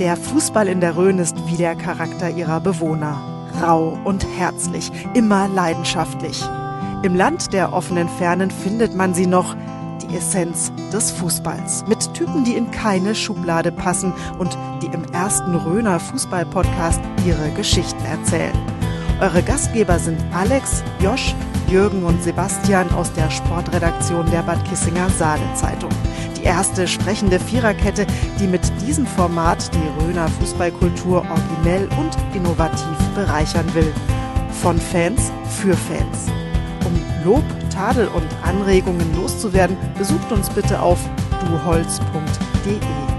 Der Fußball in der Rhön ist wie der Charakter ihrer Bewohner. Rau und herzlich, immer leidenschaftlich. Im Land der offenen Fernen findet man sie noch, die Essenz des Fußballs. Mit Typen, die in keine Schublade passen und die im ersten Röner Fußball-Podcast ihre Geschichten erzählen. Eure Gastgeber sind Alex, Josch, Jürgen und Sebastian aus der Sportredaktion der Bad Kissinger Saale-Zeitung erste sprechende Viererkette, die mit diesem Format die Röner Fußballkultur originell und innovativ bereichern will. Von Fans für Fans. Um Lob, Tadel und Anregungen loszuwerden, besucht uns bitte auf duholz.de.